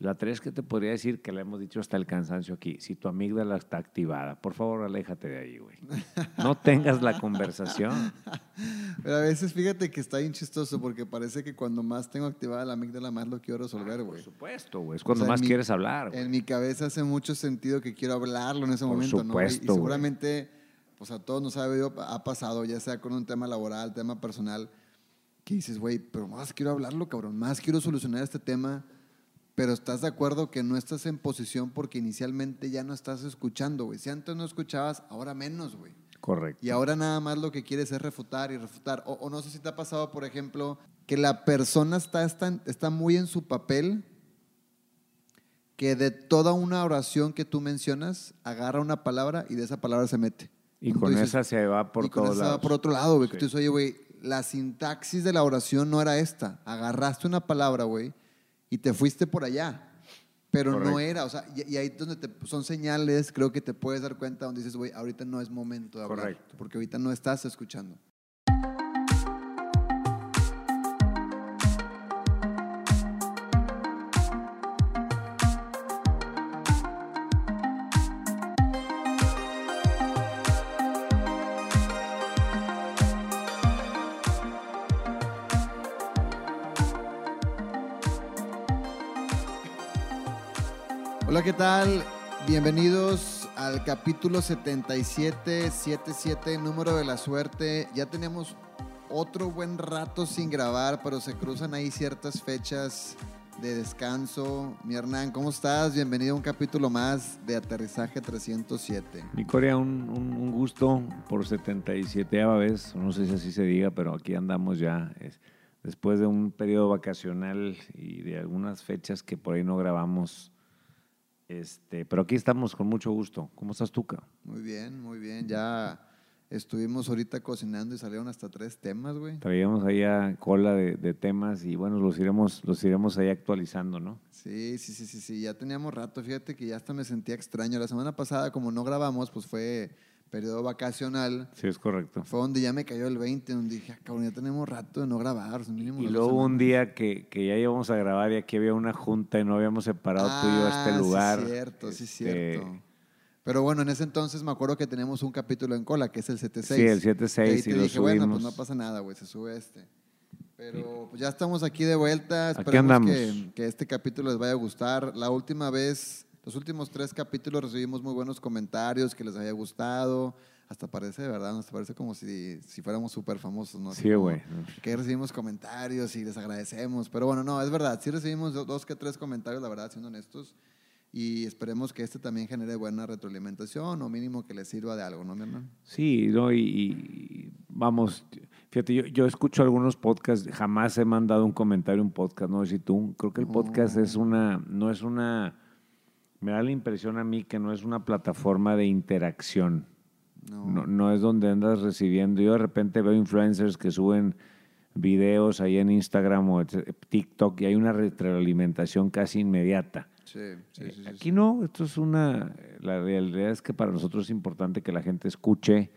La tres que te podría decir, que le hemos dicho hasta el cansancio aquí, si tu amígdala está activada, por favor aléjate de ahí, güey. No tengas la conversación. Pero a veces fíjate que está bien chistoso porque parece que cuando más tengo activada la amígdala, más lo quiero resolver, güey. Por supuesto, güey. Es cuando O sea, en más mi- quieres hablar, güey. En mi cabeza hace mucho sentido que quiero hablarlo en ese Por momento, ¿no? Y- supuesto, seguramente, pues a todos nos ha, ha pasado, ya sea con un tema laboral, tema personal, que dices, güey, pero más quiero hablarlo, cabrón, más quiero solucionar este tema, pero estás de acuerdo que no estás en posición porque inicialmente ya no estás escuchando, güey. Si antes no escuchabas, ahora menos, güey. Correcto. Y ahora nada más lo que quieres es refutar y refutar. O, o no sé si te ha pasado, por ejemplo, que la persona está, está, está muy en su papel, que de toda una oración que tú mencionas, agarra una palabra y de esa palabra se mete. Y Como con dices, esa se va por y con todos esa va por otro lado, güey. que. Tú dices, oye, güey, la sintaxis de la oración no era esta. Agarraste una palabra, güey, y te fuiste por allá. Pero no era, o sea, y, y ahí donde te, son señales, creo que te puedes dar cuenta donde dices, güey, ahorita no es momento de hablar. Correcto. Porque ahorita no estás escuchando. Hola, ¿qué tal? Bienvenidos al capítulo 77, 77, número de la suerte. Ya tenemos otro buen rato sin grabar, pero se cruzan ahí ciertas fechas de descanso. Mi Hernán, ¿cómo estás? Bienvenido a un capítulo más de Aterrizaje 307. Mi Corea, un, un- un gusto por 77 vez, no sé si así se diga, pero aquí andamos ya. es- después de un periodo vacacional y de algunas fechas que por ahí no grabamos. Este, pero aquí estamos con mucho gusto. ¿Cómo estás tú, cabrón? Muy bien, muy bien. Ya estuvimos ahorita cocinando y salieron hasta tres temas, güey. Traíamos ahí a cola de, de temas y bueno, los iremos, los iremos ahí actualizando, ¿no? Sí, sí, sí, sí, sí, ya teníamos rato, fíjate que ya hasta me sentía extraño. La semana pasada, como no grabamos, pues fue periodo vacacional. Sí, es correcto. Fue donde ya me cayó el 20, donde dije, ah, cabrón, ya tenemos rato de no grabar. mínimo Y luego un semanas". día que, que ya íbamos a grabar y aquí había una junta y no habíamos separado tú y yo a Ah, este lugar. Sí, cierto, sí, Este, cierto. Pero bueno, en ese entonces me acuerdo que teníamos un capítulo en cola, que es el 76. Sí, el 76 Y y lo dije, bueno, pues subimos. no pasa nada, güey, se sube este. Pero pues ya estamos aquí de vuelta. Aquí Esperemos andamos. que, que este capítulo les vaya a gustar. La última vez, los últimos tres capítulos recibimos muy buenos comentarios, que les haya gustado. Hasta parece, de verdad, nos parece como si, si fuéramos súper famosos, ¿no? Sí, güey. Que recibimos comentarios y les agradecemos. Pero bueno, no, es verdad, sí recibimos do- dos que tres comentarios, la verdad, siendo honestos. Y esperemos que este también genere buena retroalimentación o mínimo que les sirva de algo, ¿no, mi hermano? Sí, no, y, y vamos, fíjate, yo, yo escucho algunos podcasts, jamás he mandado un comentario un podcast, no sé si tú, creo que el podcast es una, no es una, me da la impresión a mí que no es una plataforma de interacción, No. no, no es donde andas recibiendo, yo de repente veo influencers que suben videos ahí en Instagram o TikTok y hay una retroalimentación casi inmediata. Sí, sí, sí, sí, Aquí no, esto es una, la realidad es que para nosotros es importante que la gente escuche,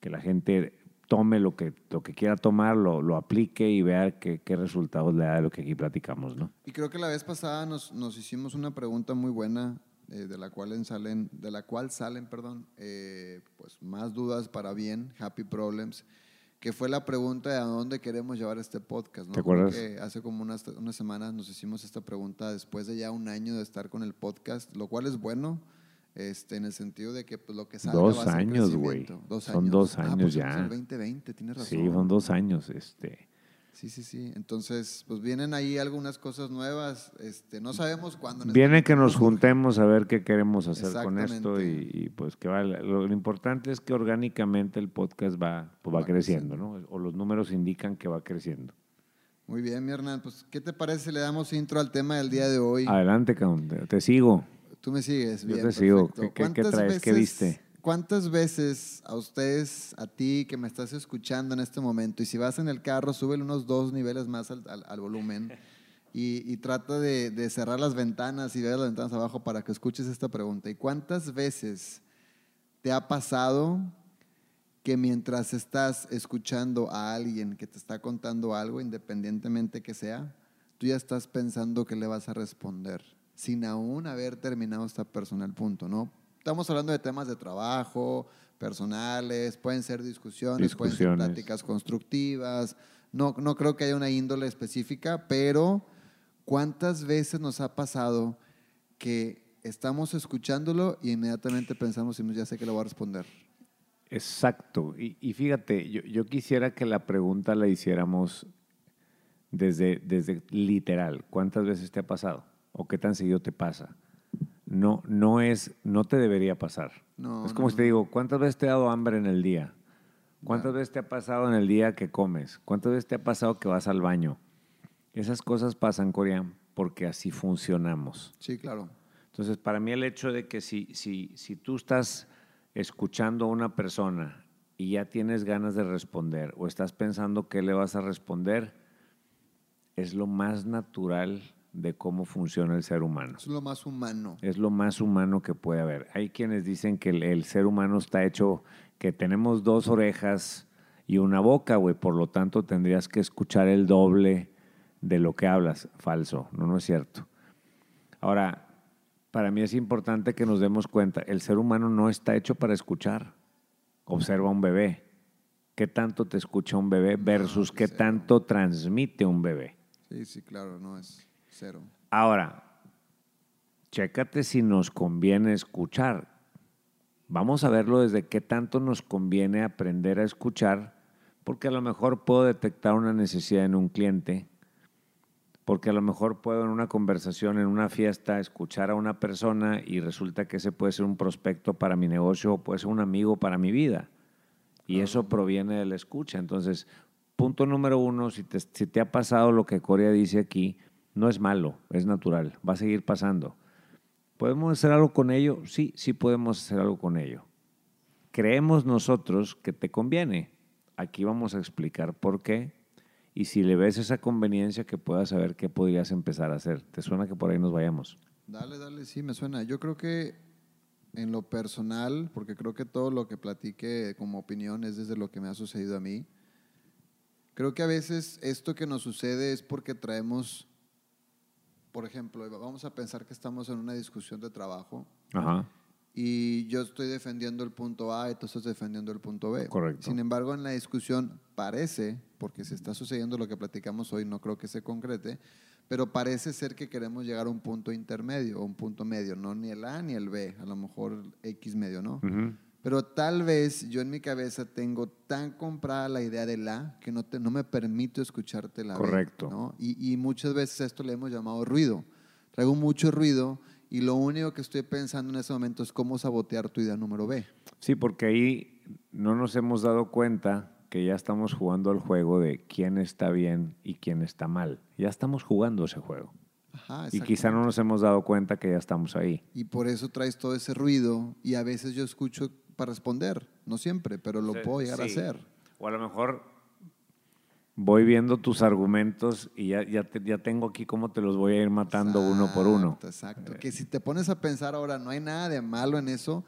que la gente tome lo que, lo que quiera tomar, lo, lo aplique y vea qué, qué resultados le da de lo que aquí platicamos, ¿no? Y creo que la vez pasada nos, nos hicimos una pregunta muy buena eh, de la cual en salen, de la cual salen, perdón, eh, pues más dudas para bien, happy problems, que fue la pregunta de a dónde queremos llevar este podcast. ¿no? ¿Te acuerdas? que hace como unas, unas semanas nos hicimos esta pregunta después de ya un año de estar con el podcast, lo cual es bueno. Este, en el sentido de que pues, lo que salga Dos va a ser años, güey. crecimiento. Dos Son años. dos Ah, años pues, ya. el 2020, tienes razón. Sí, son dos años. Este. Sí, sí, sí. Entonces, pues vienen ahí algunas cosas nuevas. Este, no sabemos cuándo. Viene que nos juntemos a ver qué queremos hacer con esto y, pues que va, lo, lo importante es que orgánicamente el podcast va, pues va, Va creciendo, ¿no? O los números indican que va creciendo. Muy bien, mi Hernán. Pues, ¿qué te parece si le damos intro al tema del día de hoy? Adelante, cabrón, te sigo. Tú me sigues. Yo Bien, te sigo. ¿Qué- qué- qué ¿Cuántas traes? ¿Qué viste? ¿Cuántas veces a ustedes, a ti que me estás escuchando en este momento, y si vas en el carro, súbele unos dos niveles más al, al- al volumen y, y trata de, de cerrar las ventanas y ver las ventanas abajo para que escuches esta pregunta? ¿Y cuántas veces te ha pasado que mientras estás escuchando a alguien que te está contando algo, independientemente que sea, tú ya estás pensando que le vas a responder? Sin aún haber terminado esta persona el punto, ¿no? Estamos hablando de temas de trabajo, personales, pueden ser discusiones, pueden ser Discusiones. pláticas constructivas. No, no creo que haya una índole específica, pero ¿cuántas veces nos ha pasado que estamos escuchándolo y inmediatamente pensamos, "Y ya sé que le voy a responder? Exacto. Y, y fíjate, yo, yo quisiera que la pregunta la hiciéramos desde, desde literal. ¿Cuántas veces te ha pasado? ¿O qué tan seguido te pasa? No, no es, no te debería pasar. No, es no, como si te no. digo, ¿cuántas veces te ha dado hambre en el día? ¿Cuántas veces te ha pasado en el día que comes? ¿Cuántas veces te ha pasado que vas al baño? Esas cosas pasan, Corea, porque así funcionamos. Sí, claro. Entonces, para mí el hecho de que si, si, si tú estás escuchando a una persona y ya tienes ganas de responder o estás pensando qué le vas a responder, es lo más natural de cómo funciona el ser humano. Es lo más humano. Es lo más humano que puede haber. Hay quienes dicen que el, el ser humano está hecho, que tenemos dos orejas y una boca, güey, por lo tanto tendrías que escuchar el doble de lo que hablas. Falso, no, no es cierto. Ahora, para mí es importante que nos demos cuenta, el ser humano no está hecho para escuchar. Observa a un bebé. ¿Qué tanto te escucha un bebé versus qué tanto transmite un bebé? Sí, sí, claro, no es cero. Ahora, chécate si nos conviene escuchar. Vamos a verlo desde qué tanto nos conviene aprender a escuchar, porque a lo mejor puedo detectar una necesidad en un cliente, porque a lo mejor puedo en una conversación, en una fiesta, escuchar a una persona y resulta que ese puede ser un prospecto para mi negocio o puede ser un amigo para mi vida. Y eso proviene de la escucha. Entonces, punto número uno, si te, si te ha pasado lo que Corea dice aquí, no es malo, es natural, va a seguir pasando. ¿Podemos hacer algo con ello? Sí, sí podemos hacer algo con ello. Creemos nosotros que te conviene. Aquí vamos a explicar por qué. Y si le ves esa conveniencia, que puedas saber qué podrías empezar a hacer. ¿Te suena que por ahí nos vayamos? Dale, dale, sí, me suena. Yo creo que en lo personal, porque creo que todo lo que platique como opinión es desde lo que me ha sucedido a mí, creo que a veces esto que nos sucede es porque traemos, por ejemplo, vamos a pensar que estamos en una discusión de trabajo Ajá. y yo estoy defendiendo el punto A y tú estás defendiendo el punto B. Correcto. Sin embargo, en la discusión parece, porque se está sucediendo lo que platicamos hoy, no creo que se concrete, pero parece ser que queremos llegar a un punto intermedio o un punto medio, no ni el A ni el B, a lo mejor X medio, ¿no? Ujú. Pero tal vez yo en mi cabeza tengo tan comprada la idea del A que no, te, no me permito escucharte la B, Correcto. ¿no? Y, y muchas veces esto le hemos llamado ruido. Traigo mucho ruido y lo único que estoy pensando en ese momento es cómo sabotear tu idea número B. Sí, porque ahí no nos hemos dado cuenta que ya estamos jugando el juego de quién está bien y quién está mal. Ya estamos jugando ese juego. Ajá, Y quizá no nos hemos dado cuenta que ya estamos ahí. Y por eso traes todo ese ruido y a veces yo escucho para responder, no siempre, pero lo Sí, puedo llegar a sí. hacer. O a lo mejor voy viendo tus argumentos y ya, ya, te- ya tengo aquí cómo te los voy a ir matando uno por uno. Exacto, Exacto. Que si te pones a pensar ahora, no hay nada de malo en eso.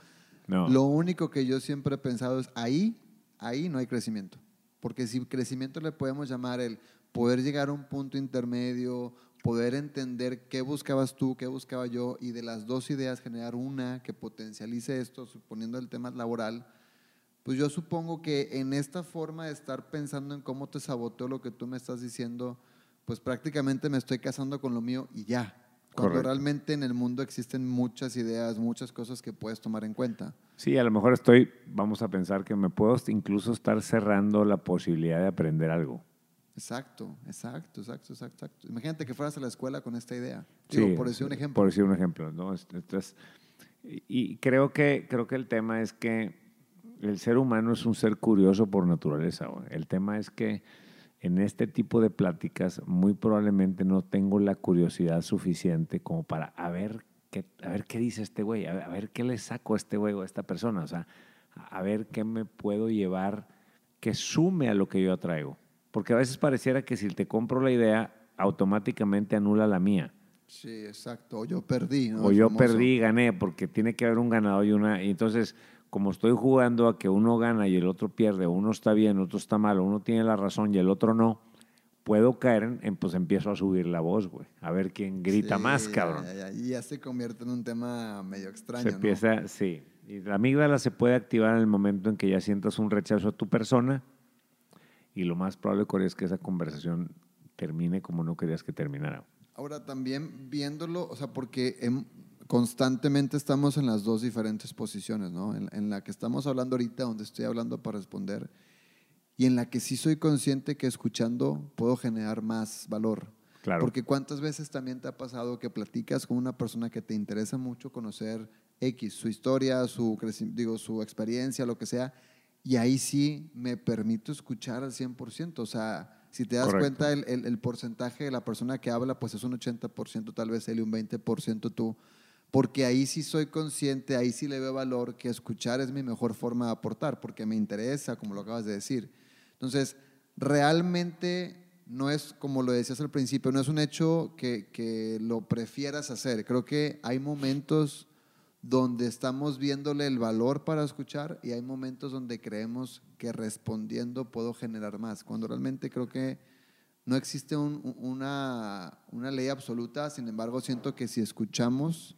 No. Lo único que yo siempre he pensado es ahí, ahí no hay crecimiento. Porque si crecimiento le podemos llamar el poder llegar a un punto intermedio, poder entender qué buscabas tú, qué buscaba yo, y de las dos ideas generar una que potencialice esto, suponiendo el tema laboral, pues yo supongo que en esta forma de estar pensando en cómo te saboteó lo que tú me estás diciendo, pues prácticamente me estoy casando con lo mío y ya. Cuando Correcto. realmente en el mundo existen muchas ideas, muchas cosas que puedes tomar en cuenta. Sí, a lo mejor estoy, vamos a pensar que me puedo incluso estar cerrando la posibilidad de aprender algo. Exacto, exacto, exacto, exacto. exacto. Imagínate que fueras a la escuela con esta idea. Sí, Digo, por decir un ejemplo. Por decir un ejemplo, ¿no? Entonces, y creo que, creo que el tema es que el ser humano es un ser curioso por naturaleza. El tema es que en este tipo de pláticas muy probablemente no tengo la curiosidad suficiente como para a ver qué, a ver qué dice este güey, a ver, qué le saco a este güey o a esta persona. O sea, a a ver qué me puedo llevar que sume a lo que yo traigo. Porque a veces pareciera que si te compro la idea, automáticamente anula la mía. Sí, exacto. O yo perdí. ¿no? O yo famoso. perdí y gané, porque tiene que haber un ganador y una. Y entonces, como estoy jugando a que uno gana y el otro pierde, o uno está bien, otro está mal, uno tiene la razón y el otro no, puedo caer en, en, pues empiezo a subir la voz, güey. A ver quién grita Sí, más, cabrón. ya, ya, Y ya se convierte en un tema medio extraño, Se ¿no? empieza, sí. Y la amígdala se puede activar en el momento en que ya sientas un rechazo a tu persona y lo más probable Corey, es que esa conversación termine como no querías que terminara. Ahora también viéndolo, o sea, porque em- constantemente estamos en las dos diferentes posiciones, ¿no? En, en la que estamos hablando ahorita, donde estoy hablando para responder, y en la que sí soy consciente que escuchando puedo generar más valor. Claro. Porque cuántas veces también te ha pasado que platicas con una persona que te interesa mucho conocer X, su historia, su, digo, su experiencia, lo que sea, y ahí sí me permito escuchar al 100%. O sea, si te das Correcto. cuenta, el, el- el porcentaje de la persona que habla, pues es un 80% tal vez él y un 20% tú. Porque ahí sí soy consciente, ahí sí le veo valor que escuchar es mi mejor forma de aportar, porque me interesa, como lo acabas de decir. Entonces, realmente no es, como lo decías al principio, no es un hecho que, que lo prefieras hacer. Creo que hay momentos donde estamos viéndole el valor para escuchar y hay momentos donde creemos que respondiendo puedo generar más, cuando realmente creo que no existe un- un- una, una ley absoluta, sin embargo siento que si escuchamos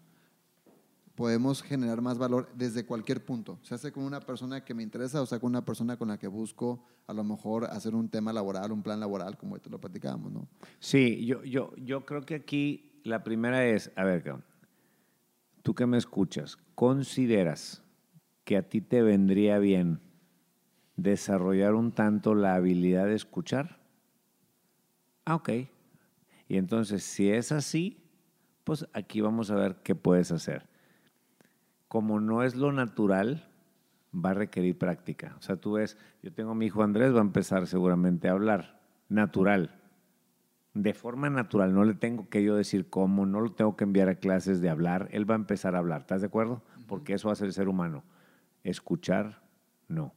podemos generar más valor desde cualquier punto, se hace con una persona que me interesa o sea con una persona con la que busco a lo mejor hacer un tema laboral, un plan laboral, como ahorita lo platicábamos, ¿no? Sí, yo, yo, yo creo que aquí la primera es, a ver, cabrón, tú que me escuchas, ¿consideras que a ti te vendría bien desarrollar un tanto la habilidad de escuchar? Ah, ok. Y entonces, si es así, pues aquí vamos a ver qué puedes hacer. Como no es lo natural, va a requerir práctica. O sea, tú ves, yo tengo a mi hijo Andrés, va a empezar seguramente a hablar natural de forma natural, no le tengo que yo decir cómo, no lo tengo que enviar a clases de hablar, él va a empezar a hablar, ¿estás de acuerdo? Porque eso hace el ser humano. Escuchar, no.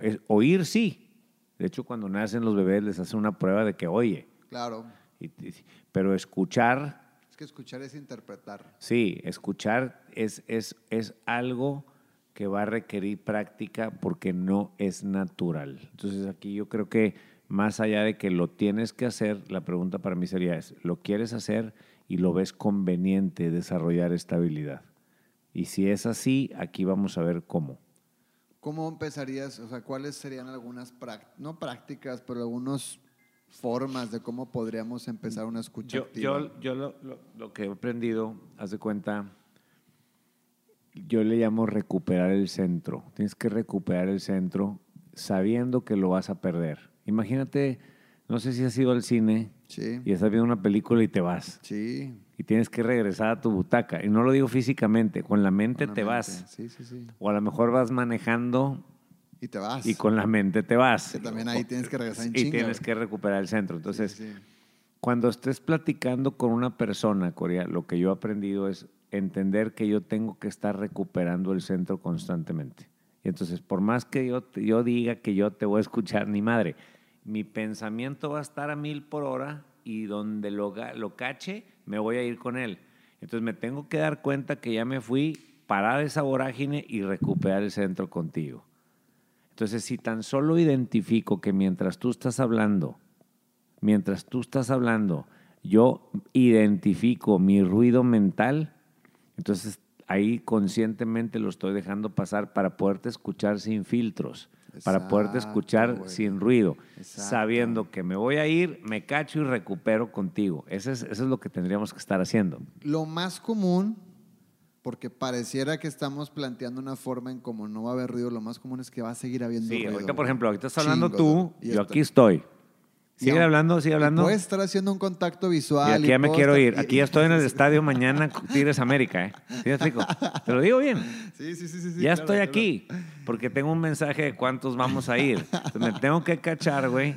Es- oír, sí. De hecho, cuando nacen los bebés les hacen una prueba de que oye, Claro, Y- y- pero escuchar, es que escuchar es interpretar. sí, escuchar es, es, es algo que va a requerir práctica porque no es natural. Entonces aquí yo creo que más allá de que lo tienes que hacer, la pregunta para mí sería es, ¿lo quieres hacer y lo ves conveniente desarrollar esta habilidad? Y si es así, aquí vamos a ver cómo. ¿Cómo empezarías? O sea, ¿cuáles serían algunas, no prácticas, pero algunas formas de cómo podríamos empezar una escucha Yo, activa? yo, yo lo, lo- lo que he aprendido, haz de cuenta, yo le llamo recuperar el centro. Tienes que recuperar el centro sabiendo que lo vas a perder. Imagínate, no sé si has ido al cine Sí, y estás viendo una película y te vas. sí. Y tienes que regresar a tu butaca. Y no lo digo físicamente, con la mente con la te mente. vas. Sí, sí, sí. O a lo mejor vas manejando Y te vas. y con la mente te vas. Que también ahí tienes que regresar en Y chinga, tienes que recuperar el centro. Entonces, Sí, sí. cuando estés platicando con una persona, Corea, lo que yo he aprendido es entender que yo tengo que estar recuperando el centro constantemente. Y entonces, por más que yo, yo diga que yo te voy a escuchar, ni madre, mi pensamiento va a estar a mil por hora y donde lo, lo cache, me voy a ir con él. Entonces, me tengo que dar cuenta que ya me fui, parar esa vorágine y recuperar el centro contigo. Entonces, si tan solo identifico que mientras tú estás hablando, mientras tú estás hablando, yo identifico mi ruido mental, entonces ahí conscientemente lo estoy dejando pasar para poderte escuchar sin filtros, para poderte escuchar sin ruido, Exacto. sabiendo que me voy a ir, me cacho y recupero contigo. Eso es, eso es lo que tendríamos que estar haciendo. Lo más común, porque pareciera que estamos planteando una forma en como no va a haber ruido, lo más común es que va a seguir habiendo Sí, ruido. ahorita, por ejemplo, ahorita estás hablando tú, yo esto- aquí estoy. Sigue hablando, sigue hablando. Puedes estar haciendo un contacto visual. Y aquí y ya me quiero estar- ir. Aquí ya estoy en el estadio mañana, Tigres América, ¿eh? ¿Sí me explico? Te lo digo bien. Sí, sí, sí, sí, ya claro, estoy claro. aquí, porque tengo un mensaje de cuántos vamos a ir. Entonces, me tengo que cachar, güey.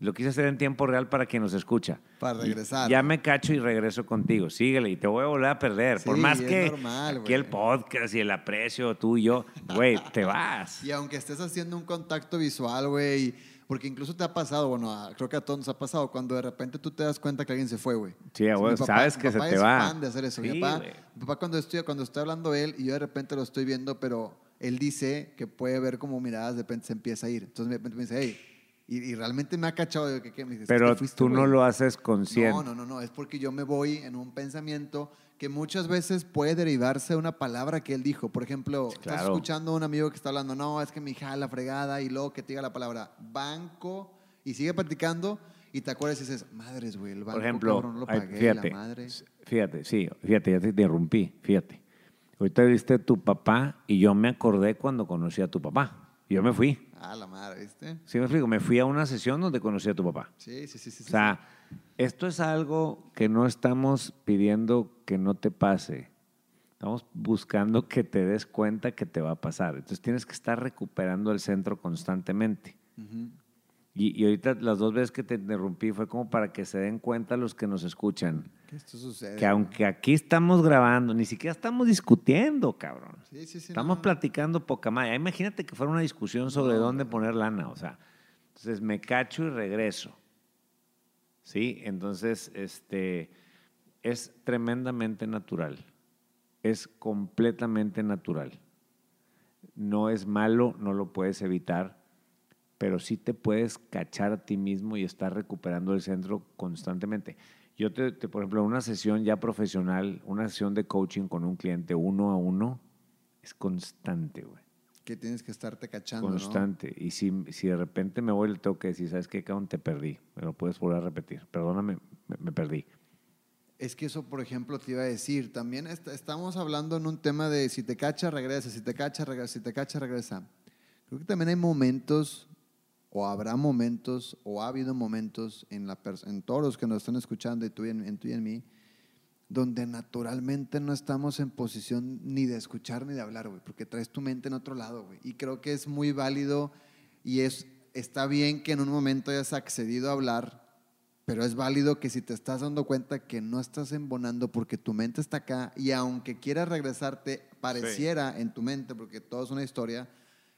Lo quise hacer en tiempo real para quien nos escucha. Para regresar. Ya me cacho y regreso contigo. Síguele y te voy a volver a perder. Por más que normal, aquí el podcast y el aprecio, tú y yo, güey, te vas. Y aunque estés haciendo un contacto visual, güey, porque incluso te ha pasado, bueno, a- creo que a todos nos ha pasado, cuando de repente tú te das cuenta que alguien se fue, güey. Sí, papá- sabes mi que se papá te es va. fan de hacer eso. Sí, mi papá, güey. mi papá cuando estoy, cuando estoy hablando él y yo de repente lo estoy viendo, pero él dice que puede ver como miradas, de repente se empieza a ir. Entonces de repente me dice, hey, Y, y realmente me ha cachado de que, que me dices, Pero "¿Te fuiste, tú no güey?". lo haces consciente. No, no, no, no, es porque yo me voy en un pensamiento que muchas veces puede derivarse de una palabra que él dijo. Por ejemplo, estás escuchando a un amigo que está hablando, no, es que mi hija la fregada y luego que te diga la palabra banco y sigue platicando y te acuerdas y dices, madres, güey, el banco, Por ejemplo, cabrón, no lo pagué, fíjate, la madre. fíjate, sí, fíjate, ya te interrumpí, fíjate. Ahorita viste tu papá y yo me acordé cuando conocí a tu papá. Yo me fui. Ah, la madre, ¿viste? ¿Sí me explico? Me fui a una sesión donde conocí a tu papá. Sí, sí, sí, sí. O sea, esto es algo que no estamos pidiendo que no te pase. Estamos buscando que te des cuenta que te va a pasar. Entonces tienes que estar recuperando el centro constantemente. Y, y ahorita las dos veces que te interrumpí fue como para que se den cuenta los que nos escuchan. Que esto sucede. Que aunque aquí estamos grabando, ni siquiera estamos discutiendo, cabrón. Sí, sí, sí. Estamos no. platicando poca madre. Imagínate que fuera una discusión sobre No, dónde no. poner lana. O sea, entonces me cacho y regreso. ¿Sí? Entonces, este, es tremendamente natural. Es completamente natural. No es malo, no lo puedes evitar, pero sí te puedes cachar a ti mismo y estar recuperando el centro constantemente. Yo, te, por ejemplo, una sesión ya profesional, una sesión de coaching con un cliente uno a uno, es constante, güey. Que tienes que estarte cachando, ¿no? Constante. Y si, si de repente me voy, le tengo que decir, ¿sabes qué, cabrón? Te perdí. Me lo puedes volver a repetir. Perdóname, me, me perdí. Es que eso, por ejemplo, te iba a decir, también est- estamos hablando en un tema de si te cacha, regresa, si te cacha, regresa, si te cacha, regresa. Creo que también hay momentos, o habrá momentos, o ha habido momentos en, la en todos los que nos están escuchando, y tú y en, en tú y en mí, donde naturalmente no estamos en posición ni de escuchar ni de hablar, güey, porque traes tu mente en otro lado, güey. Y creo que es muy válido y es, está bien que en un momento hayas accedido a hablar, pero es válido que si te estás dando cuenta que no estás embonando porque tu mente está acá y aunque quieras regresarte, pareciera en tu mente, porque todo es una historia,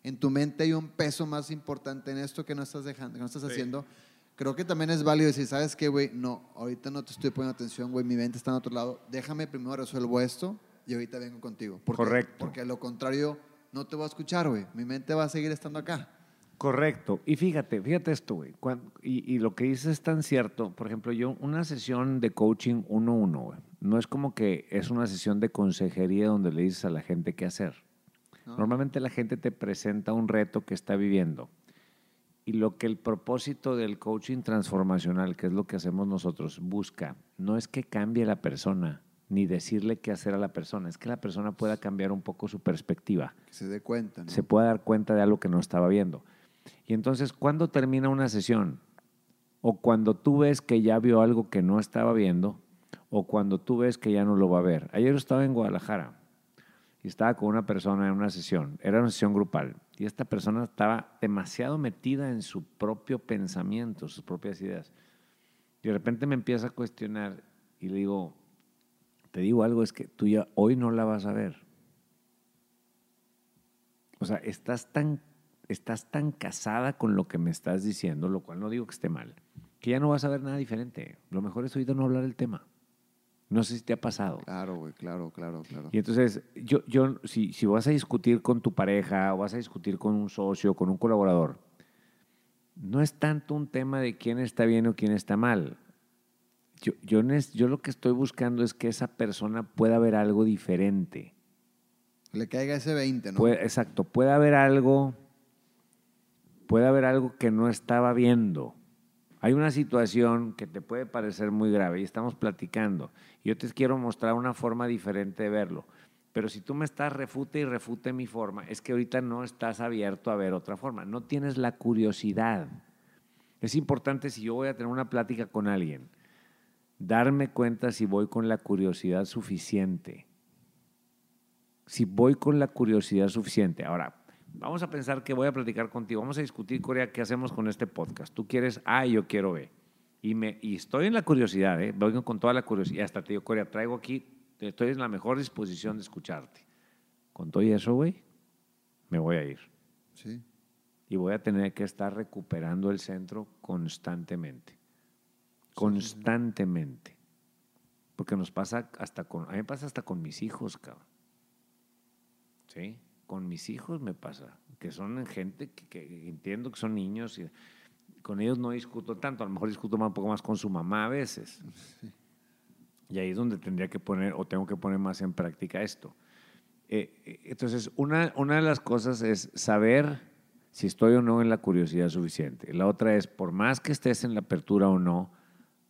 en tu mente hay un peso más importante en esto que no estás dejando, que no estás haciendo. Creo que también es válido decir, ¿sabes qué, güey? No, ahorita no te estoy poniendo atención, güey, mi mente está en otro lado. Déjame primero resuelvo esto y ahorita vengo contigo. Porque, Correcto. Porque a lo contrario, no te voy a escuchar, güey. Mi mente va a seguir estando acá. Correcto. Y fíjate, fíjate esto, güey. Y, y lo que dices es tan cierto. Por ejemplo, yo, una sesión de coaching uno a uno, güey, no es como que es una sesión de consejería donde le dices a la gente qué hacer. ¿no? Normalmente la gente te presenta un reto que está viviendo. Y lo que el propósito del coaching transformacional, que es lo que hacemos nosotros, busca, no es que cambie la persona, ni decirle qué hacer a la persona, es que la persona pueda cambiar un poco su perspectiva Que se dé cuenta, ¿no? se pueda dar cuenta de algo que no estaba viendo. Y entonces, ¿cuándo termina una sesión? O cuando tú ves que ya vio algo que no estaba viendo, o cuando tú ves que ya no lo va a ver. Ayer estaba en Guadalajara y estaba con una persona en una sesión, era una sesión grupal, y esta persona estaba demasiado metida en su propio pensamiento, sus propias ideas. Y de repente me empieza a cuestionar y le digo, te digo algo, es que tú ya hoy no la vas a ver. O sea, estás tan, estás tan casada con lo que me estás diciendo, lo cual no digo que esté mal, que ya no vas a ver nada diferente. Lo mejor es ahorita no hablar el tema. No sé si te ha pasado. Claro, güey, claro, claro, claro. Y entonces, yo, yo si, si vas a discutir con tu pareja o vas a discutir con un socio, con un colaborador, no es tanto un tema de quién está bien o quién está mal. Yo, yo, yo lo que estoy buscando es que esa persona pueda ver algo diferente. Le caiga ese 20, ¿no? Puede- exacto, puede haber algo, puede haber algo que no estaba viendo. Hay una situación que te puede parecer muy grave y estamos platicando. Yo te quiero mostrar una forma diferente de verlo. Pero si tú me estás refute y refute mi forma, es que ahorita no estás abierto a ver otra forma. No tienes la curiosidad. Es importante si yo voy a tener una plática con alguien, darme cuenta si voy con la curiosidad suficiente si voy con la curiosidad suficiente. Ahora, vamos a pensar que voy a platicar contigo, vamos a discutir, Corea, qué hacemos con este podcast. Tú quieres A y yo quiero B. Y, me, y estoy en la curiosidad, ¿eh? voy con toda la curiosidad. Hasta te digo, Corea, traigo aquí, estoy en la mejor disposición de escucharte. Con todo eso, güey, me voy a ir. Sí. Y voy a tener que estar recuperando el centro constantemente. Constantemente. Porque nos pasa hasta con, a mí me pasa hasta con mis hijos, cabrón. ¿Sí? Con mis hijos me pasa, que son gente que, que entiendo que son niños. y con ellos no discuto tanto, a lo mejor discuto más, un poco más con su mamá a veces. Y ahí es donde tendría que poner o tengo que poner más en práctica esto. Eh, eh, entonces, una, una de las cosas es saber si estoy o no en la curiosidad suficiente. La otra es, por más que estés en la apertura o no,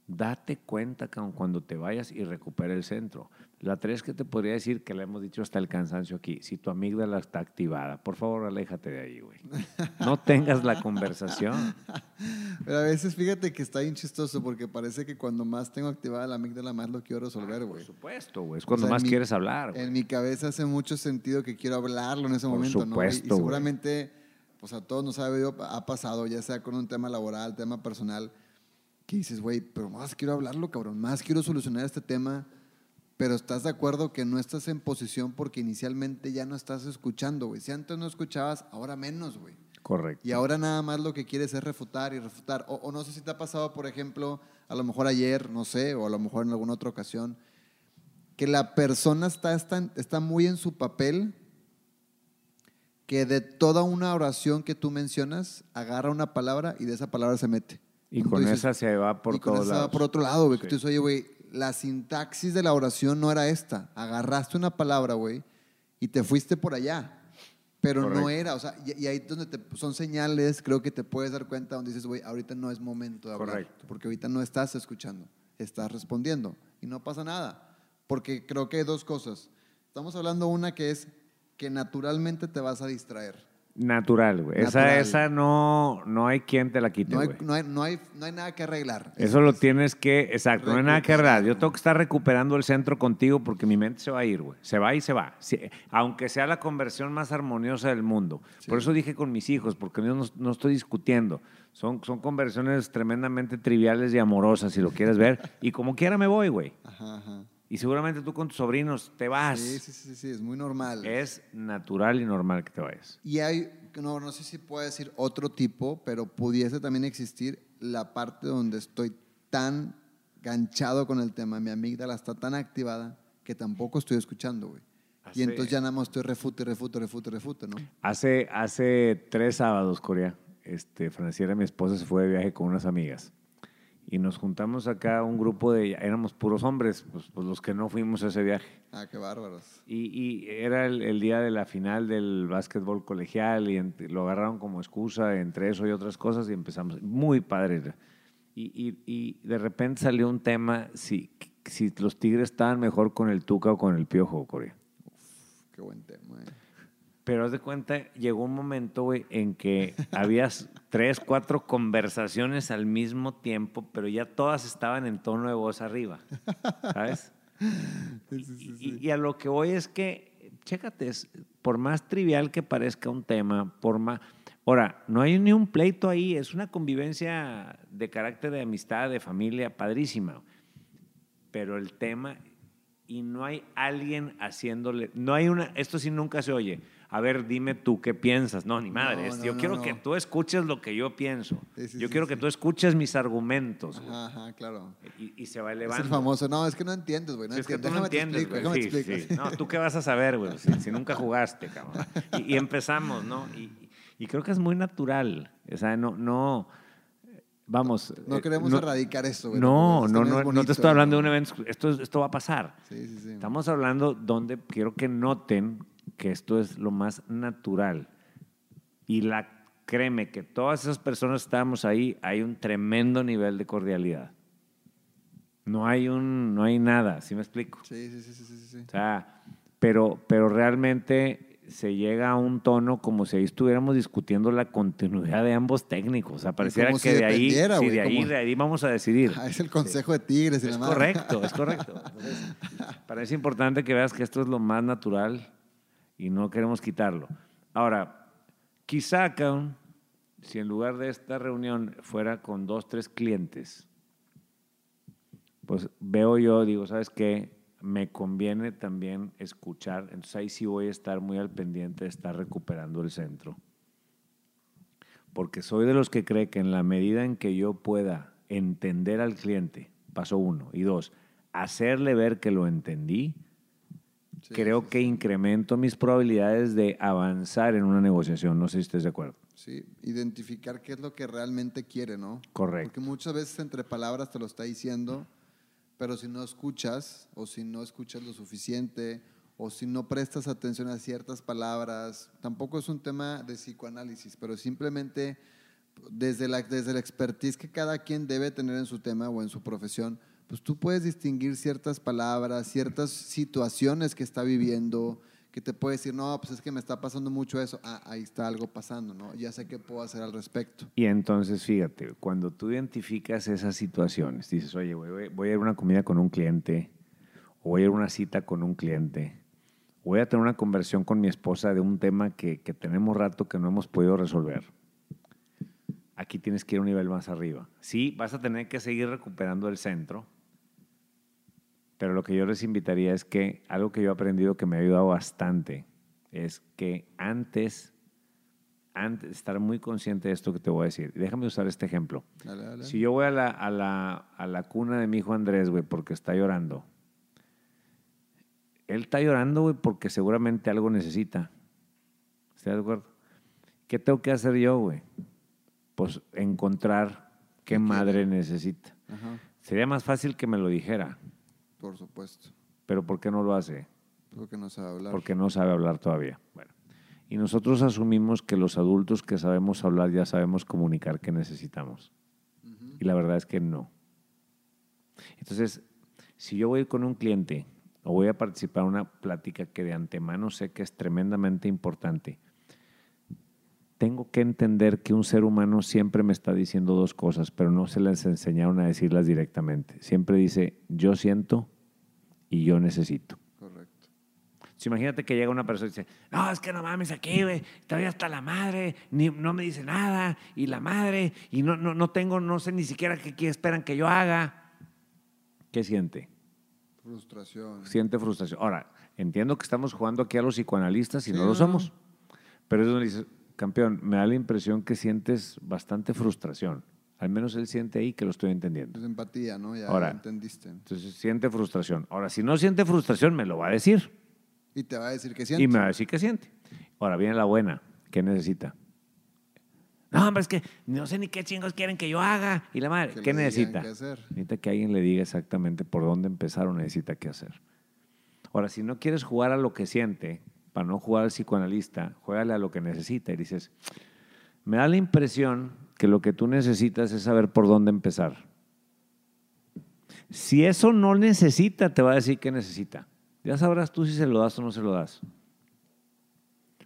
date cuenta cuando te vayas y recupera el centro. La tres que te podría decir, que le hemos dicho hasta el cansancio aquí, si tu amígdala está activada, por favor aléjate de ahí, güey. No tengas la conversación. Pero a veces fíjate que está bien chistoso porque parece que cuando más tengo activada la amígdala, más lo quiero resolver, ah, güey. por supuesto, güey. Es cuando más quieres hablar. En mi cabeza hace mucho sentido que quiero hablarlo en ese momento, supuesto, ¿no? Y, seguramente, pues a todos nos ha, ha pasado, ya sea con un tema laboral, tema personal, que dices, güey, pero más quiero hablarlo, cabrón, más quiero solucionar este tema pero estás de acuerdo que no estás en posición porque inicialmente ya no estás escuchando, güey. Si antes no escuchabas, ahora menos, güey. Correcto. Y ahora nada más lo que quieres es refutar y refutar. O, no sé si te ha pasado, por ejemplo, a lo mejor ayer, no sé, o a lo mejor en alguna otra ocasión, que la persona está, está, está muy en su papel, que de toda una oración que tú mencionas, agarra una palabra y de esa palabra se mete. Y con esa se va por y con esa va por otro lado, güey. Que tú dices, oye, güey, la sintaxis de la oración no era esta. Agarraste una palabra, güey, y te fuiste por allá. Pero no era, o sea, y, ahí donde te, son señales, creo que te puedes dar cuenta donde dices, güey, ahorita no es momento de hablar. Correcto. Porque ahorita no estás escuchando, estás respondiendo. Y no pasa nada. Porque creo que hay dos cosas. Estamos hablando una que es que naturalmente te vas a distraer. Natural, güey. Esa, esa no, no hay quien te la quite, no hay, no, hay, no, hay, no hay, nada que arreglar. Eso lo tienes que, exacto, no hay nada que arreglar. Yo tengo que estar recuperando el centro contigo porque mi mente se va a ir, güey. Se va y se va. aunque sea la conversión más armoniosa del mundo. Por eso dije con mis hijos, porque yo no, no, estoy discutiendo. Son, son conversiones tremendamente triviales y amorosas, si lo quieres ver. y como quiera me voy, güey. Ajá, ajá. Y seguramente tú con tus sobrinos te vas. Sí, sí, sí, sí, es muy normal. Es natural y normal que te vayas. Y hay, no, no sé si puedo decir otro tipo, pero pudiese también existir la parte donde estoy tan ganchado con el tema, mi amígdala está tan activada que tampoco estoy escuchando, güey. y entonces ya nada más estoy refute, refute, refute, refute, ¿no? Hace, hace tres sábados, Corea, este, Franciera, mi esposa, se fue de viaje con unas amigas y nos juntamos acá un grupo de, éramos puros hombres, pues, pues, los que no fuimos a ese viaje. Ah, qué bárbaros. Y, y era el, día de la final del básquetbol colegial y lo agarraron como excusa entre eso y otras cosas y empezamos, muy padre. Y, y, de repente salió un tema, si, si los Tigres estaban mejor con el Tuca o con el Piojo, Corea. Uf, qué buen tema. Eh. Pero haz de cuenta, llegó un momento, güey, en que había tres, cuatro conversaciones al mismo tiempo, pero ya todas estaban en tono de voz arriba, ¿sabes? y, a lo que voy es que, chécate, por más trivial que parezca un tema, por más... Ahora, no hay ni un pleito ahí, es una convivencia de carácter de amistad, de familia, padrísima. Pero el tema, y no hay alguien haciéndole, no hay una, esto sí nunca se oye a ver, dime tú qué piensas. No, ni madre. yo quiero que tú escuches lo que yo pienso. yo quiero que tú escuches mis argumentos. Ajá, claro. Y, se va elevando. Es el famoso. No, es que no entiendes, güey. es que tú no entiendes, güey. No, tú qué vas a saber, güey, si, nunca jugaste, cabrón. Y, empezamos, ¿no? Y, creo que es muy natural. O sea, no, no vamos. No queremos erradicar esto, güey. No, no, no, no, te estoy hablando de un evento. Esto, esto va a pasar. Sí, sí, sí. Estamos hablando donde quiero que noten que esto es lo más natural. Y la créeme que todas esas personas que estábamos ahí, hay un tremendo nivel de cordialidad. No hay un, no hay nada, ¿sí me explico? Sí, sí, sí, sí, sí. O sea, pero, pero realmente se llega a un tono como si ahí estuviéramos discutiendo la continuidad de ambos técnicos. O sea, pareciera que de ahí, si de ahí, de ahí vamos a decidir. Ah, es el consejo de Tigres y Es correcto, es correcto. parece importante que veas que esto es lo más natural y no queremos quitarlo. Ahora, quizá, si en lugar de esta reunión fuera con dos, tres clientes, pues veo yo, digo, ¿sabes qué? Me conviene también escuchar, entonces ahí sí voy a estar muy al pendiente de estar recuperando el centro. Porque soy de los que cree que en la medida en que yo pueda entender al cliente, paso uno, y dos, hacerle ver que lo entendí, creo que incremento mis probabilidades de avanzar en una negociación. No sé si estés de acuerdo. Sí, identificar qué es lo que realmente quiere, ¿no? Correcto. Porque muchas veces entre palabras te lo está diciendo, pero si no escuchas o si no escuchas lo suficiente o si no prestas atención a ciertas palabras, tampoco es un tema de psicoanálisis, pero simplemente desde la, desde la expertise que cada quien debe tener en su tema o en su profesión, pues tú puedes distinguir ciertas palabras, ciertas situaciones que está viviendo, que te puede decir, no, pues es que me está pasando mucho eso, ah, ahí está algo pasando, ¿no? Ya sé qué puedo hacer al respecto. Y entonces, fíjate, cuando tú identificas esas situaciones, dices, oye, voy, voy a ir a una comida con un cliente, o voy a ir a una cita con un cliente, voy a tener una conversión con mi esposa de un tema que, que tenemos rato que no hemos podido resolver. Aquí tienes que ir a un nivel más arriba. Sí, vas a tener que seguir recuperando el centro, pero lo que yo les invitaría es que algo que yo he aprendido que me ha ayudado bastante es que antes, antes estar muy consciente de esto que te voy a decir. Déjame usar este ejemplo. Dale, dale. Si yo voy a la, a la, a la cuna de mi hijo Andrés, güey, porque está llorando. Él está llorando, güey, porque seguramente algo necesita. ¿Estás de acuerdo? ¿Qué tengo que hacer yo, güey? Pues encontrar qué madre necesita. Ajá, Sería más fácil que me lo dijera, por supuesto. pero ¿por qué no lo hace? Porque no sabe hablar. Porque no sabe hablar todavía. Bueno, y nosotros asumimos que los adultos que sabemos hablar ya sabemos comunicar qué necesitamos. Y la verdad es que no. Entonces, si yo voy con un cliente o voy a participar en una plática que de antemano sé que es tremendamente importante, tengo que entender que un ser humano siempre me está diciendo dos cosas, pero no se les enseñaron a decirlas directamente. Siempre dice, yo siento y yo necesito. Correcto. Si imagínate que llega una persona y dice, no, es que no mames aquí, güey, todavía está la madre, ni, no me dice nada, y la madre, y no, no, no tengo, no sé ni siquiera qué, qué esperan que yo haga. ¿Qué siente? Frustración. Siente frustración. Ahora, entiendo que estamos jugando aquí a los psicoanalistas y Sí, no lo somos, pero es donde dices, campeón, me da la impresión que sientes bastante frustración. Al menos él siente ahí que lo estoy entendiendo. Es empatía, ¿no? Ya Ahora. entendiste. Entonces siente frustración. Ahora, si no siente frustración, me lo va a decir. Y te va a decir que siente. Y me va a decir que siente. Ahora viene la buena. ¿Qué necesita? No, hombre, es que no sé ni qué chingos quieren que yo haga. Y la madre, Que ¿qué necesita? qué hacer. Necesita que alguien le diga exactamente por dónde empezar o necesita qué hacer. Ahora, si no quieres jugar a lo que siente, para no jugar al psicoanalista, juégale a lo que necesita. Y dices, me da la impresión que lo que tú necesitas es saber por dónde empezar. Si eso no necesita, te va a decir qué necesita. Ya sabrás tú si se lo das o no se lo das.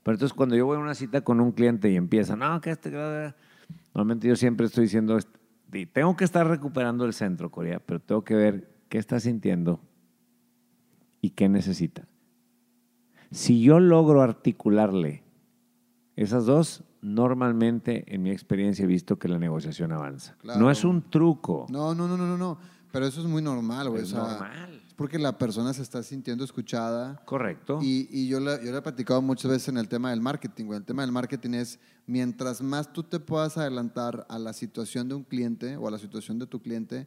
Pero entonces cuando yo voy a una cita con un cliente y empieza, no, que este... Normalmente yo siempre estoy diciendo, tengo que estar recuperando el centro, Corea, pero tengo que ver qué está sintiendo y qué necesita. Si yo logro articularle esas dos, normalmente en mi experiencia he visto que la negociación avanza. Claro. No es un truco. No, no, no, no, no, no. Pero eso es muy normal, güey. es o sea, normal. Es porque la persona se está sintiendo escuchada. Correcto. Y, y yo, le, yo he platicado muchas veces en el tema del marketing, güey. El tema del marketing es, mientras más tú te puedas adelantar a la situación de un cliente o a la situación de tu cliente,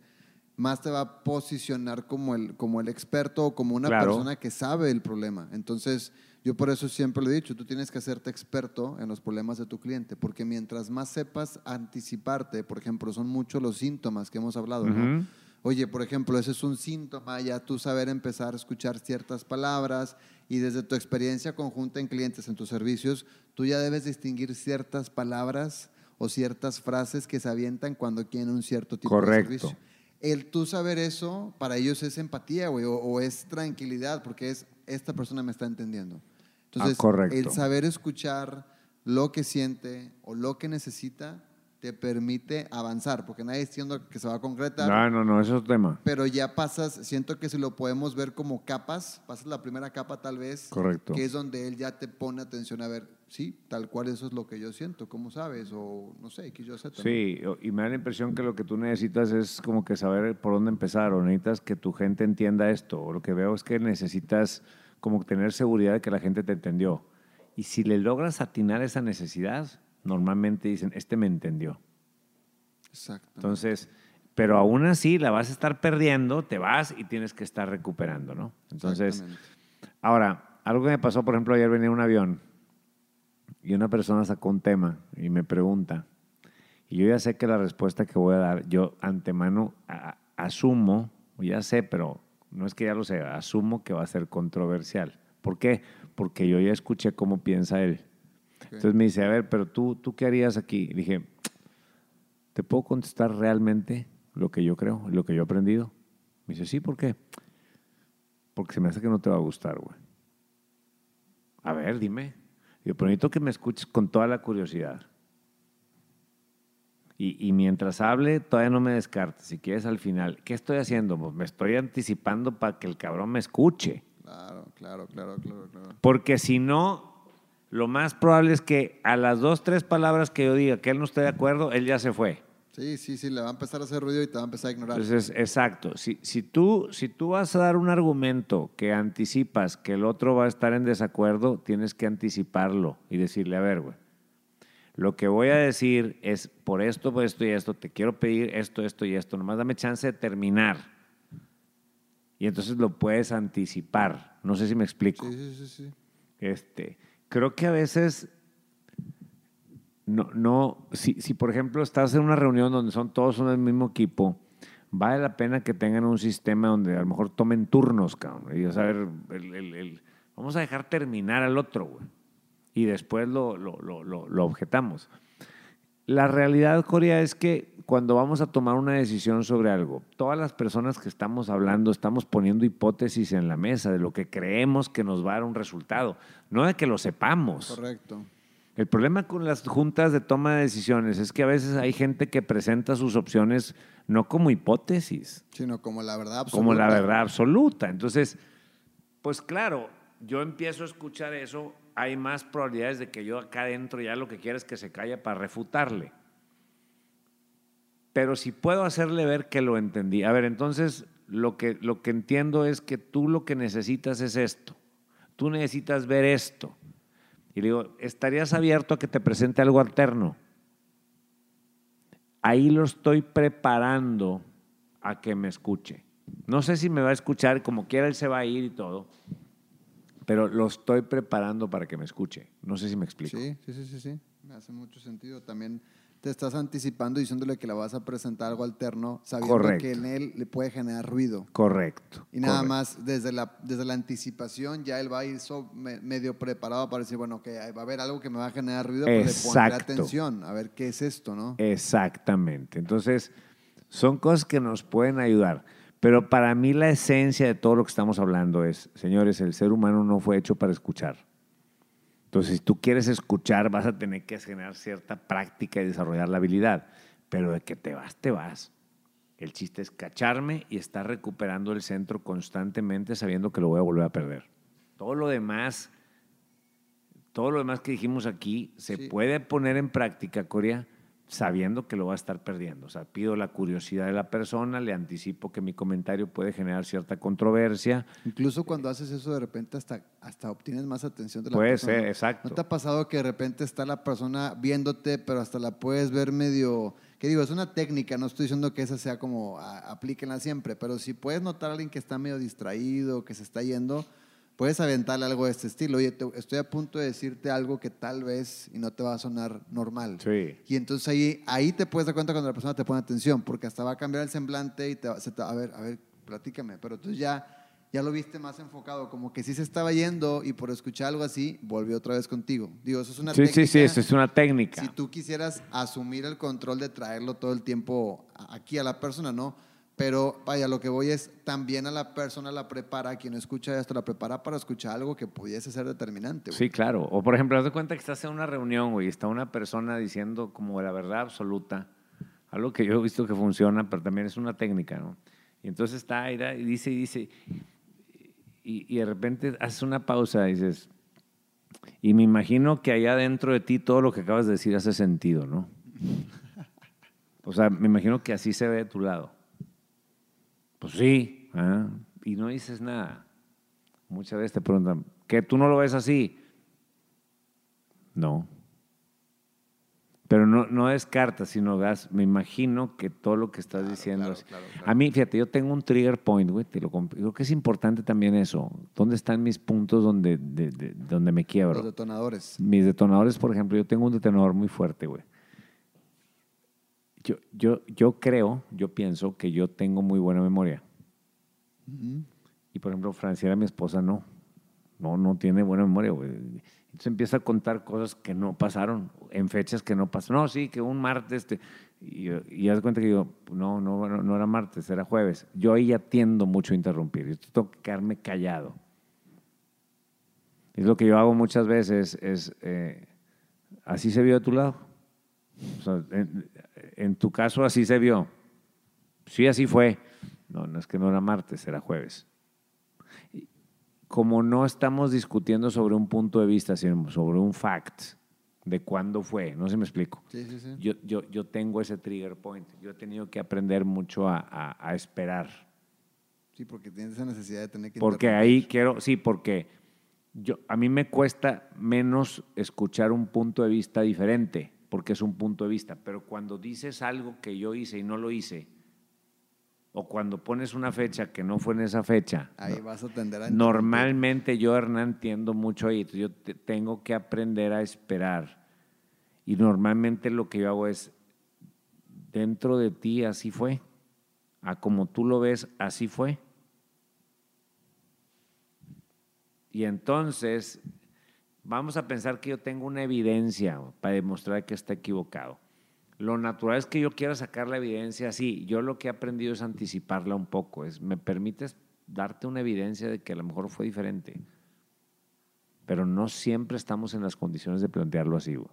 más te va a posicionar como el, como el experto o como una Claro. persona que sabe el problema. Entonces, yo por eso siempre le he dicho, tú tienes que hacerte experto en los problemas de tu cliente, porque mientras más sepas anticiparte, por ejemplo, son muchos los síntomas que hemos hablado, ¿no? Oye, por ejemplo, ese es un síntoma, ya tú saber empezar a escuchar ciertas palabras y desde tu experiencia conjunta en clientes, en tus servicios, tú ya debes distinguir ciertas palabras o ciertas frases que se avientan cuando quieren un cierto tipo Correcto. de servicio. El tú saber eso, para ellos es empatía, güey, o, o es tranquilidad, porque es, esta persona me está entendiendo. Entonces, Ah, correcto. el saber escuchar lo que siente o lo que necesita te permite avanzar, porque nadie está diciendo que se va a concretar, No, no, no, eso es tema. pero ya pasas, siento que si lo podemos ver como capas, pasas la primera capa tal vez, Correcto. que es donde él ya te pone atención a ver, sí, tal cual eso es lo que yo siento, ¿cómo sabes? O no sé, que yo sé. Sí, y me da la impresión que lo que tú necesitas es como que saber por dónde empezar, o necesitas que tu gente entienda esto, o lo que veo es que necesitas como tener seguridad de que la gente te entendió. Y si le logras atinar esa necesidad, normalmente dicen, este me entendió. Exacto. Entonces, pero aún así la vas a estar perdiendo, te vas y tienes que estar recuperando, ¿no? Entonces. Ahora, algo que me pasó, por ejemplo, ayer venía en un avión y una persona sacó un tema y me pregunta, y yo ya sé que la respuesta que voy a dar, yo antemano a- asumo, ya sé, pero no es que ya lo sé, asumo que va a ser controversial. ¿Por qué? Porque yo ya escuché cómo piensa él. Entonces me dice, a ver, pero tú, ¿tú qué harías aquí? Y dije, ¿te puedo contestar realmente lo que yo creo, lo que yo he aprendido? Me dice, sí, ¿por qué? Porque se me hace que no te va a gustar, güey. A ver, dime. Pero necesito que me escuches con toda la curiosidad. Y, y mientras hable, todavía no me descartes. Si quieres al final, ¿qué estoy haciendo? Pues me estoy anticipando para que el cabrón me escuche. Claro, claro, claro, claro, claro. Porque si no, lo más probable es que a las dos, tres palabras que yo diga que él no esté de acuerdo, él ya se fue. Sí, sí, sí, le va a empezar a hacer ruido y te va a empezar a ignorar. Entonces, exacto. Si, si, tú, si tú vas a dar un argumento que anticipas que el otro va a estar en desacuerdo, tienes que anticiparlo y decirle, a ver, güey, lo que voy a decir es por esto, por esto y esto, te quiero pedir esto, esto y esto, nomás dame chance de terminar. Y entonces lo puedes anticipar. No sé si me explico. Sí, sí, sí, sí. Este, creo que a veces no, no, si, si por ejemplo estás en una reunión donde son todos en el mismo equipo, vale la pena que tengan un sistema donde a lo mejor tomen turnos, cabrón. Y, a el- el- el- vamos a dejar terminar al otro, güey. Y después lo, lo, lo, lo objetamos. La realidad, Corea, es que cuando vamos a tomar una decisión sobre algo, todas las personas que estamos hablando estamos poniendo hipótesis en la mesa de lo que creemos que nos va a dar un resultado, no de que lo sepamos. Correcto. El problema con las juntas de toma de decisiones es que a veces hay gente que presenta sus opciones no como hipótesis, Sino como la verdad absoluta. como la verdad absoluta. Entonces, pues claro, yo empiezo a escuchar eso, hay más probabilidades de que yo acá adentro ya lo que quiera es que se calle para refutarle. Pero si puedo hacerle ver que lo entendí. A ver, entonces lo que, lo que entiendo es que tú lo que necesitas es esto. Tú necesitas ver esto. Y le digo, ¿estarías abierto a que te presente algo alterno? Ahí lo estoy preparando a que me escuche. No sé si me va a escuchar, como quiera él se va a ir y todo, pero lo estoy preparando para que me escuche. No sé si me explico. Sí, sí, sí, sí, sí. Me hace mucho sentido. También te estás anticipando diciéndole que le vas a presentar algo alterno, sabiendo Correcto. que en él le puede generar ruido. Correcto. Y nada correcto. más, desde la, desde la anticipación, ya él va a ir so- me- medio preparado para decir, bueno, que va a haber algo que me va a generar ruido, pues le pondré atención, a ver qué es esto, ¿no? Exactamente. Entonces, son cosas que nos pueden ayudar. Pero para mí la esencia de todo lo que estamos hablando es, señores, el ser humano no fue hecho para escuchar. Entonces, si tú quieres escuchar, vas a tener que generar cierta práctica y desarrollar la habilidad. Pero de que te vas, te vas. El chiste es cacharme y estar recuperando el centro constantemente sabiendo que lo voy a volver a perder. Todo lo demás, todo lo demás que dijimos aquí, se Sí. puede poner en práctica, Corea, sabiendo que lo va a estar perdiendo. O sea, pido la curiosidad de la persona, le anticipo que mi comentario puede generar cierta controversia. Incluso cuando haces eso, de repente hasta, hasta obtienes más atención de la Puede persona. ser, exacto. ¿No te ha pasado que de repente está la persona viéndote, pero hasta la puedes ver medio... Que digo, es una técnica, no estoy diciendo que esa sea como a- aplíquenla siempre, pero si puedes notar a alguien que está medio distraído, que se está yendo, puedes aventarle algo de este estilo. Oye, te- estoy a punto de decirte algo que tal vez y no te va a sonar normal. Sí. Y entonces ahí, ahí te puedes dar cuenta cuando la persona te pone atención, porque hasta va a cambiar el semblante y te va, se te- a ver, a ver, platícame. Pero entonces ya, ya lo viste más enfocado, como que sí se estaba yendo y por escuchar algo así, volvió otra vez contigo. Digo, eso es una Sí, técnica. sí, sí, eso es una técnica. Si tú quisieras asumir el control de traerlo todo el tiempo aquí a la persona, ¿no? Pero vaya, lo que voy es también a la persona la prepara, quien escucha esto, la prepara para escuchar algo que pudiese ser determinante. Sí, claro. O por ejemplo, haz de cuenta que estás en una reunión, güey, y está una persona diciendo como la verdad absoluta, algo que yo he visto que funciona, pero también es una técnica, ¿no? Y entonces está ahí y dice y dice, y, y de repente haces una pausa y dices, y me imagino que allá dentro de ti todo lo que acabas de decir hace sentido, ¿no? O sea, me imagino que así se ve de tu lado. Pues sí, ah, y no dices nada. Muchas veces te preguntan, ¿qué tú no lo ves así? No. Pero no, no descartas, sino das, me imagino que todo lo que estás diciendo. claro, es- claro, claro. A mí, fíjate, yo tengo un trigger point, güey, te lo creo que es importante también eso. ¿Dónde están mis puntos donde, de- de- donde me quiebro? Los detonadores. Mis detonadores, por ejemplo, yo tengo un detonador muy fuerte, güey. Yo, yo, yo creo, yo pienso que yo tengo muy buena memoria. Y por ejemplo, Franciela, mi esposa, no. No, no tiene buena memoria, güey. Entonces empieza a contar cosas que no pasaron, en fechas que no pasaron. No, sí, que un martes. te- y, y haz de cuenta que yo, no, no, no, no era martes, era jueves. Yo ahí ya tiendo mucho a interrumpir. Yo tengo que quedarme callado. Es lo que yo hago muchas veces, es, eh, así se vio de tu lado. O sea, en, en tu caso así se vio. Sí, así fue. No, no es que no era martes, era jueves como no estamos discutiendo sobre un punto de vista, sino sobre un fact de cuándo fue, no sé si me explico. Sí, sí, sí. Yo, yo, yo tengo ese trigger point. Yo he tenido que aprender mucho a, a- a esperar. Sí, porque tienes esa necesidad de tener que Porque ahí quiero, sí, porque yo, a mí me cuesta menos escuchar un punto de vista diferente, porque es un punto de vista. Pero cuando dices algo que yo hice y no lo hice, o cuando pones una fecha que no fue en esa fecha, Ahí vas a tender a. Normalmente yo, Hernán, tiendo mucho ahí. Yo te- tengo que aprender a esperar. Y normalmente lo que yo hago es, dentro de ti así fue. A como tú lo ves, así fue. Y entonces, vamos a pensar que yo tengo una evidencia para demostrar que está equivocado. Lo natural es que yo quiera sacar la evidencia así. Yo lo que he aprendido es anticiparla un poco. Es, me permites darte una evidencia de que a lo mejor fue diferente. Pero no siempre estamos en las condiciones de plantearlo así. güey.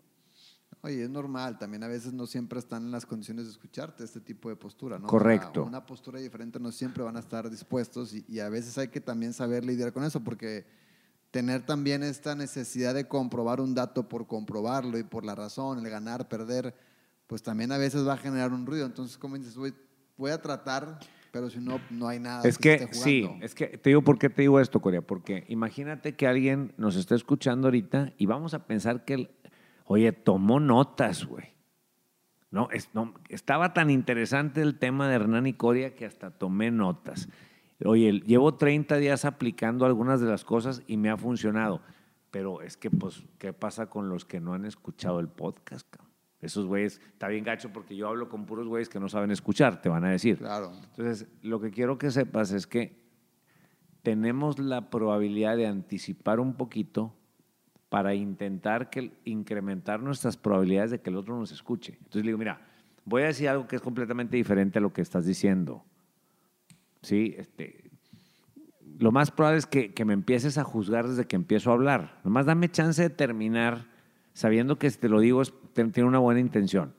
Oye, es normal, también a veces no siempre están en las condiciones de escucharte este tipo de postura, ¿no? Correcto. una postura diferente no siempre van a estar dispuestos y, y a veces hay que también saber lidiar con eso porque tener también esta necesidad de comprobar un dato por comprobarlo y por la razón, el ganar, perder, pues también a veces va a generar un ruido. Entonces, como dices, voy, voy a tratar, pero si no, no hay nada. Es que esté sí, es que te digo por qué te digo esto, Corea, porque imagínate que alguien nos está escuchando ahorita y vamos a pensar que, el- oye, tomó notas, güey. No, es- no, estaba tan interesante el tema de Hernán y Coria que hasta tomé notas. Oye, llevo 30 días aplicando algunas de las cosas y me ha funcionado. Pero es que, pues, ¿qué pasa con los que no han escuchado el podcast? cabrón? Esos güeyes, está bien gacho porque yo hablo con puros güeyes que no saben escuchar, te van a decir. Claro. Entonces, lo que quiero que sepas es que tenemos la probabilidad de anticipar un poquito para intentar que, incrementar nuestras probabilidades de que el otro nos escuche. Entonces le digo, mira, voy a decir algo que es completamente diferente a lo que estás diciendo. Sí, este, lo más probable es que, que me empieces a juzgar desde que empiezo a hablar. Nomás dame chance de terminar sabiendo que si te lo digo es, tiene una buena intención.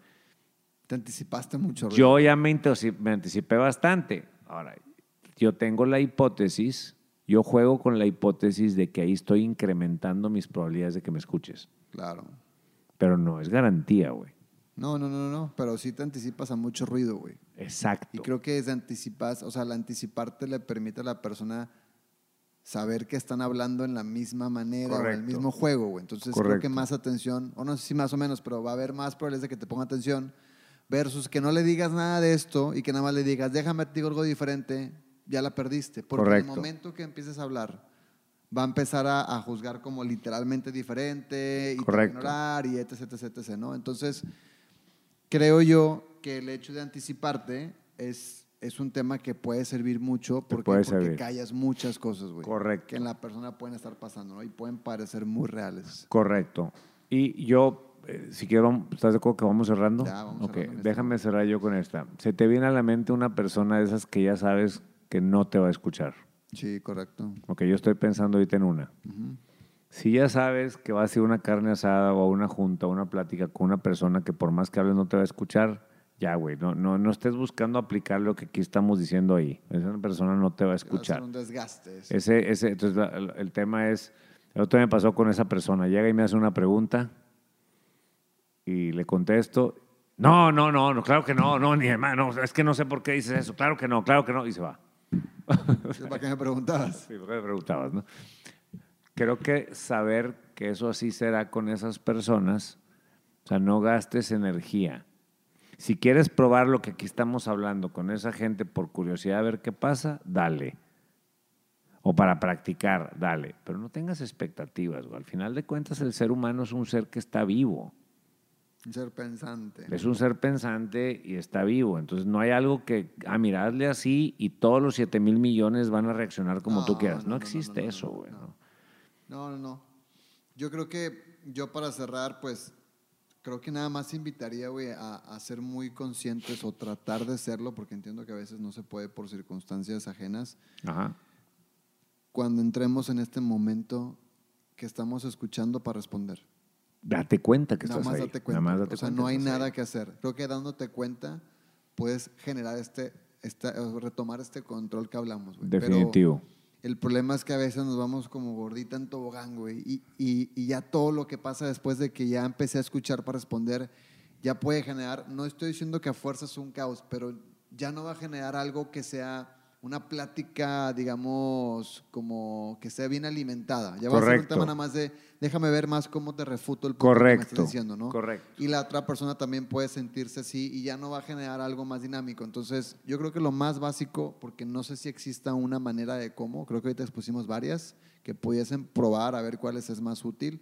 Te anticipaste mucho. Yo ya me, me anticipé bastante. Ahora, yo tengo la hipótesis, yo juego con la hipótesis de que ahí estoy incrementando mis probabilidades de que me escuches. Claro. Pero no es garantía, güey. No, no, no, no, pero sí te anticipas a mucho ruido, güey. Exacto. Y creo que desde anticipas, o sea, el anticiparte le permite a la persona saber que están hablando en la misma manera o en el mismo juego, güey. Entonces creo que más atención, o no sé si más o menos, pero va a haber más probabilidades de que te ponga atención versus que no le digas nada de esto y que nada más le digas, déjame te digo algo diferente, ya la perdiste. Porque en Correcto. el momento que empieces a hablar, va a empezar a, a juzgar como literalmente diferente y Correcto. ignorar y etc, etc, etc, ¿no? Entonces, creo yo que el hecho de anticiparte es, es un tema que puede servir mucho porque, puede porque servir. callas muchas cosas, güey. Correcto. Que en la persona pueden estar pasando, ¿no? Y pueden parecer muy reales. Correcto. Y yo, eh, si quiero, ¿estás de acuerdo que vamos cerrando? Ya, vamos Ok, cerrando este déjame cerrar yo con esta. Se te viene a la mente una persona de esas que ya sabes que no te va a escuchar. Sí, correcto. Ok, yo estoy pensando ahorita en una. Ujú. Si ya sabes que va a ser una carne asada o a una junta o una plática con una persona que por más que hables no te va a escuchar, ya, güey, no, no, no estés buscando aplicar lo que aquí estamos diciendo ahí. Esa persona no te va a Va a ser escuchar. un desgaste. eso. Ese, ese, entonces, la- el, tema es, el otro día me pasó con esa persona, llega y me hace una pregunta y le contesto, no, no, no, no, claro que no, no, ni hermano, es que no sé por qué dices eso, claro que no, claro que no, y se va. ¿Para qué me preguntabas? Sí, porque me preguntabas, ¿no? Creo que saber que eso así será con esas personas, sea, no gastes energía. Si quieres probar lo que aquí estamos hablando con esa gente por curiosidad a ver qué pasa, dale. O para practicar, dale. Pero no tengas expectativas. güey. Al final de cuentas, el ser humano es un ser que está vivo. Un ser pensante. Es un ser pensante y está vivo. Entonces no hay algo que, ah, mira, hazle así y todos los 7 mil millones van a reaccionar como tú No, quieras. No, existe no, eso, güey. No. ¿no? No. Yo creo que yo para cerrar, pues, creo que nada más invitaría, güey, a, a ser muy conscientes o tratar de serlo, porque entiendo que a veces no se puede por circunstancias ajenas. Ajá. Cuando entremos en este momento que estamos escuchando para responder. Date cuenta que nada estás más ahí. date cuenta. Nada más date o sea, cuenta no hay nada ahí. que hacer. Creo que dándote cuenta puedes generar este, esta- retomar este control que hablamos. Pero- Definitivo. El problema es que a veces nos vamos como gordita en tobogán, güey. Y, ya todo lo que pasa después de que ya empecé a escuchar para responder, ya puede generar, no estoy diciendo que a fuerzas es un caos, pero ya no va a generar algo que sea una plática, digamos, como que sea bien alimentada. Ya va a ser un Correcto. tema nada más de, déjame ver más cómo te refuto el punto que me Correcto. estás diciendo, ¿no? Correcto. y la otra persona también puede sentirse así y ya no va a generar algo más dinámico. Entonces, yo creo que lo más básico, porque no sé si exista una manera de cómo, creo que ahorita expusimos varias que pudiesen probar a ver cuáles es más útil.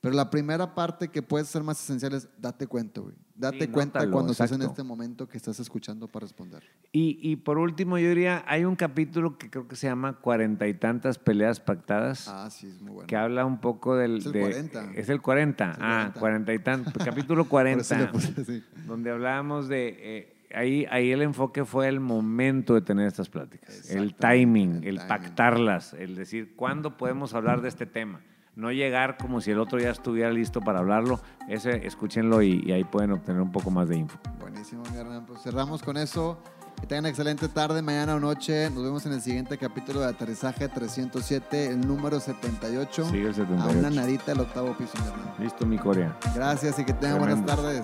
Pero la primera parte que puede ser más esencial es date cuenta, güey. Date Sí, cuenta nótalo, cuando estás en este momento que estás escuchando para responder. Y, y por último, yo diría, hay un capítulo que creo que se llama Cuarenta y tantas peleas pactadas, Ah, sí, es muy bueno. que habla un poco del... Es el de- 40. Es el 40. Es el ah, 40. cuarenta y tantos. capítulo Por eso 40. le puse así. donde hablábamos de... eh, ahí, ahí el enfoque fue el momento de tener estas pláticas. El timing, el el, timing. pactarlas, el decir, ¿cuándo podemos hablar de este tema? No llegar como si el otro ya estuviera listo para hablarlo. Ese, escúchenlo y, y ahí pueden obtener un poco más de info. Buenísimo, mi Hernán. Pues cerramos con eso. Que tengan excelente tarde, mañana o noche. Nos vemos en el siguiente capítulo de Aterrizaje 307, el número 78. Sigue el A una 78. narita del octavo piso, mi. Listo, mi Corea. Gracias y que tengan buenas tardes.